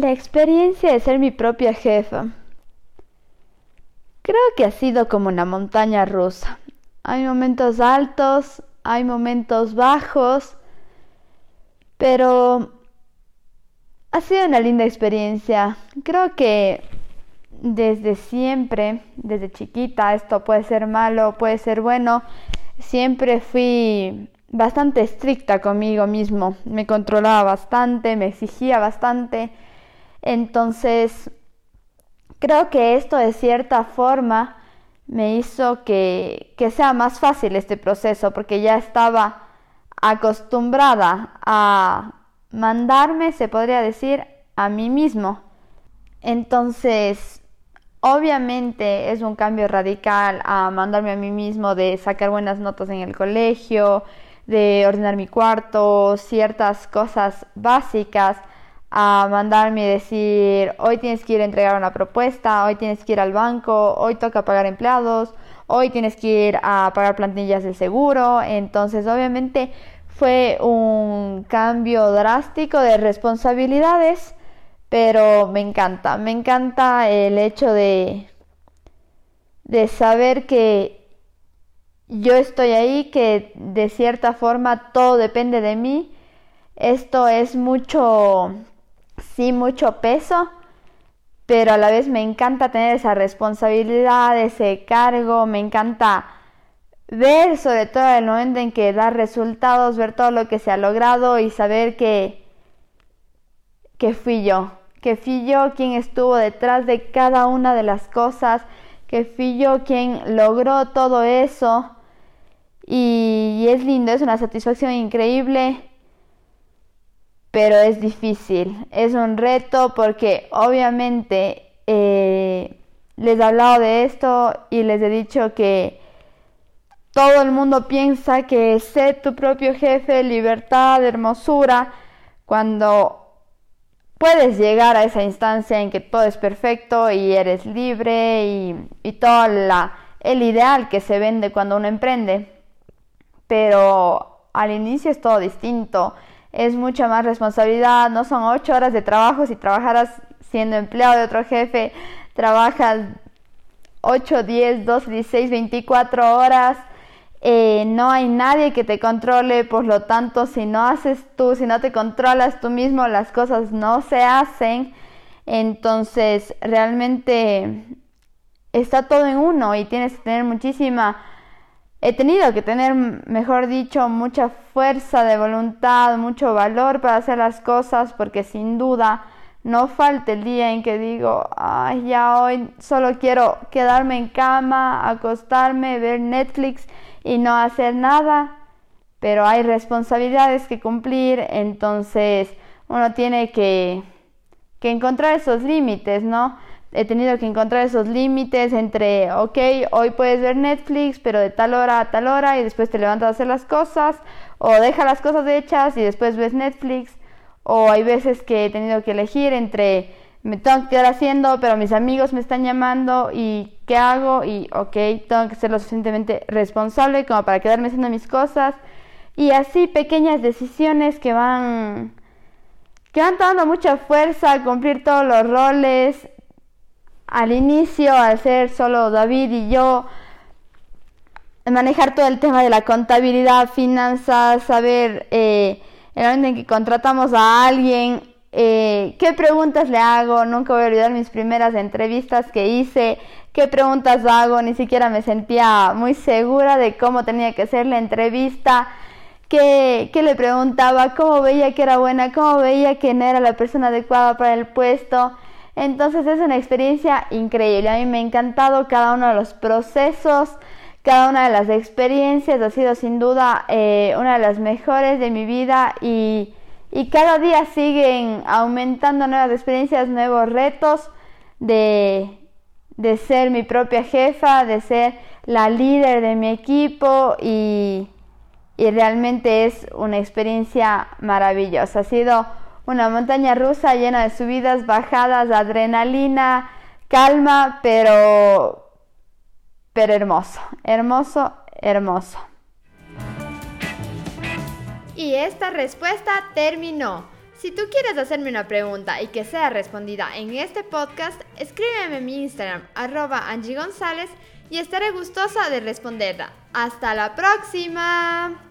La experiencia de ser mi propia jefa. Creo que ha sido como una montaña rusa. Hay momentos altos, hay momentos bajos, pero ha sido una linda experiencia. Creo que desde siempre, desde chiquita, esto puede ser malo, puede ser bueno, siempre fui bastante estricta conmigo mismo. Me controlaba bastante, me exigía bastante entonces, creo que esto de cierta forma me hizo que, sea más fácil este proceso, porque ya estaba acostumbrada a mandarme, se podría decir, a mí mismo. Entonces, obviamente es un cambio radical a mandarme a mí mismo de sacar buenas notas en el colegio, de ordenar mi cuarto, ciertas cosas básicas a mandarme y decir, hoy tienes que ir a entregar una propuesta, hoy tienes que ir al banco, hoy toca pagar empleados, hoy tienes que ir a pagar plantillas del seguro. Entonces, obviamente fue un cambio drástico de responsabilidades, pero me encanta, me encanta el hecho de, de saber que yo estoy ahí, que de cierta forma todo depende de mí. Esto es mucho sí mucho peso, pero a la vez me encanta tener esa responsabilidad, ese cargo, me encanta ver sobre todo el momento en que da resultados, ver todo lo que se ha logrado y saber que, que fui yo, que fui yo quien estuvo detrás de cada una de las cosas, que fui yo quien logró todo eso. Y, y es lindo, es una satisfacción increíble pero es difícil, es un reto porque obviamente eh, les he hablado de esto y les he dicho que todo el mundo piensa que sé tu propio jefe, libertad, hermosura, cuando puedes llegar a esa instancia en que todo es perfecto y eres libre y, y todo la, el ideal que se vende cuando uno emprende. Pero al inicio es todo distinto es mucha más responsabilidad, no son ocho horas de trabajo, si trabajaras siendo empleado de otro jefe, trabajas 8, 10, 12, 16, 24 horas, eh, no hay nadie que te controle, por lo tanto, si no haces tú, si no te controlas tú mismo, las cosas no se hacen, entonces realmente está todo en uno y tienes que tener muchísima he tenido que tener, mejor dicho, mucha fuerza de voluntad, mucho valor para hacer las cosas, porque sin duda no falta el día en que digo, ay, ya hoy solo quiero quedarme en cama, acostarme, ver Netflix y no hacer nada, pero hay responsabilidades que cumplir, entonces uno tiene que, que encontrar esos límites, ¿no? He tenido que encontrar esos límites entre, ok, hoy puedes ver Netflix, pero de tal hora a tal hora y después te levantas a hacer las cosas, o deja las cosas hechas y después ves Netflix, o hay veces que he tenido que elegir entre, me tengo que quedar haciendo, pero mis amigos me están llamando y qué hago y, ok, tengo que ser lo suficientemente responsable como para quedarme haciendo mis cosas. Y así pequeñas decisiones que van que van dando mucha fuerza a cumplir todos los roles al inicio, al ser solo David y yo, manejar todo el tema de la contabilidad, finanzas, saber eh, el momento en que contratamos a alguien, eh, qué preguntas le hago, nunca voy a olvidar mis primeras entrevistas que hice, qué preguntas hago, ni siquiera me sentía muy segura de cómo tenía que ser la entrevista. qué le preguntaba, cómo veía que era buena, cómo veía que no era la persona adecuada para el puesto. Entonces es una experiencia increíble. A mí me ha encantado cada uno de los procesos, cada una de las experiencias. Ha sido sin duda eh, una de las mejores de mi vida y, y cada día siguen aumentando nuevas experiencias, nuevos retos de, de ser mi propia jefa, de ser la líder de mi equipo y, y realmente es una experiencia maravillosa. Ha sido una montaña rusa llena de subidas, bajadas, adrenalina, calma, pero, pero hermoso, hermoso, hermoso. Y esta respuesta terminó. Si tú quieres hacerme una pregunta y que sea respondida en este podcast, escríbeme en mi Instagram, arroba Angie González, y estaré gustosa de responderla. ¡Hasta la próxima!